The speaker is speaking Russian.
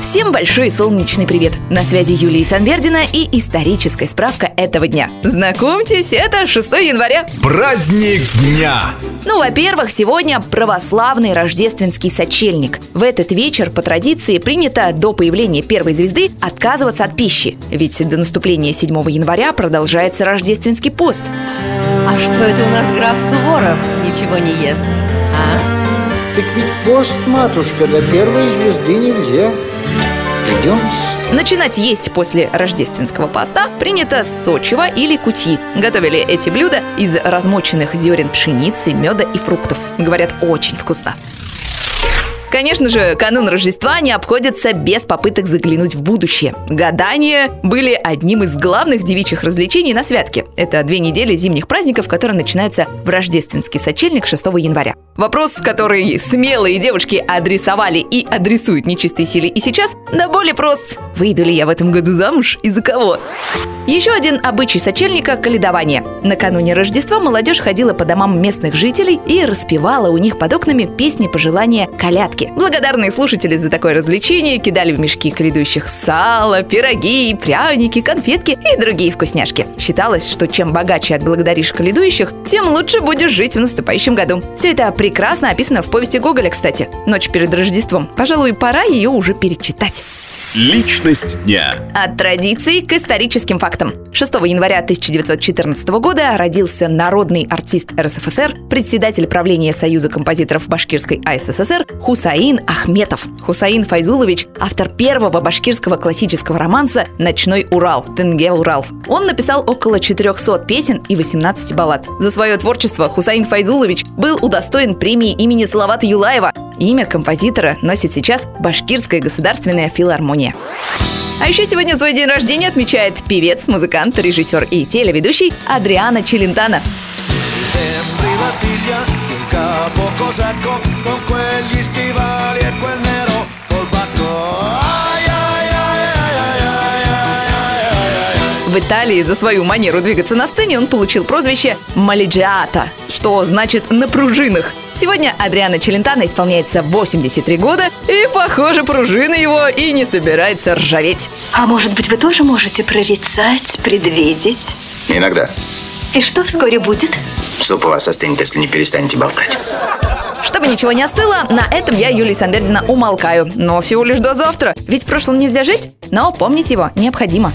Всем большой солнечный привет! На связи Юлия Санвердина и историческая справка этого дня. Знакомьтесь, это 6 января. Праздник дня! Ну, во-первых, сегодня православный рождественский сочельник. В этот вечер по традиции принято до появления первой звезды отказываться от пищи. Ведь до наступления 7 января продолжается рождественский пост. А что это у нас граф Суворов ничего не ест? Так ведь пост, матушка, до первой звезды нельзя. Ждем. Начинать есть после рождественского поста принято с сочева или кути. Готовили эти блюда из размоченных зерен пшеницы, меда и фруктов. Говорят, очень вкусно. Конечно же, канун Рождества не обходится без попыток заглянуть в будущее. Гадания были одним из главных девичьих развлечений на святке. Это две недели зимних праздников, которые начинаются в рождественский сочельник 6 января. Вопрос, который смелые девушки адресовали и адресуют нечистой силе и сейчас, да более прост. Выйду ли я в этом году замуж и за кого? Еще один обычай сочельника – каледование. Накануне Рождества молодежь ходила по домам местных жителей и распевала у них под окнами песни пожелания колядки. Благодарные слушатели за такое развлечение кидали в мешки каледущих сало, пироги, пряники, конфетки и другие вкусняшки. Считалось, что чем богаче отблагодаришь каледующих, тем лучше будешь жить в наступающем году. Все это прекрасно описано в повести Гоголя, кстати. «Ночь перед Рождеством». Пожалуй, пора ее уже перечитать. Личность дня. От традиций к историческим фактам. 6 января 1914 года родился народный артист РСФСР, председатель правления Союза композиторов Башкирской АССР Хусаин Ахметов. Хусаин Файзулович – автор первого башкирского классического романса «Ночной Урал» Тенге Урал. Он написал около 400 песен и 18 баллад. За свое творчество Хусаин Файзулович был удостоен премии имени Салавата Юлаева. Имя композитора носит сейчас Башкирская государственная филармония. А еще сегодня свой день рождения отмечает певец, музыкант, режиссер и телеведущий Адриана Челентано. В Италии за свою манеру двигаться на сцене он получил прозвище «Малиджиата», что значит «на пружинах». Сегодня Адриана Челентано исполняется 83 года, и, похоже, пружина его и не собирается ржаветь. А может быть, вы тоже можете прорицать, предвидеть? Иногда. И что вскоре будет? Суп у вас остынет, если не перестанете болтать. Чтобы ничего не остыло, на этом я, Юлия Сандердина, умолкаю. Но всего лишь до завтра. Ведь в прошлом нельзя жить, но помнить его необходимо.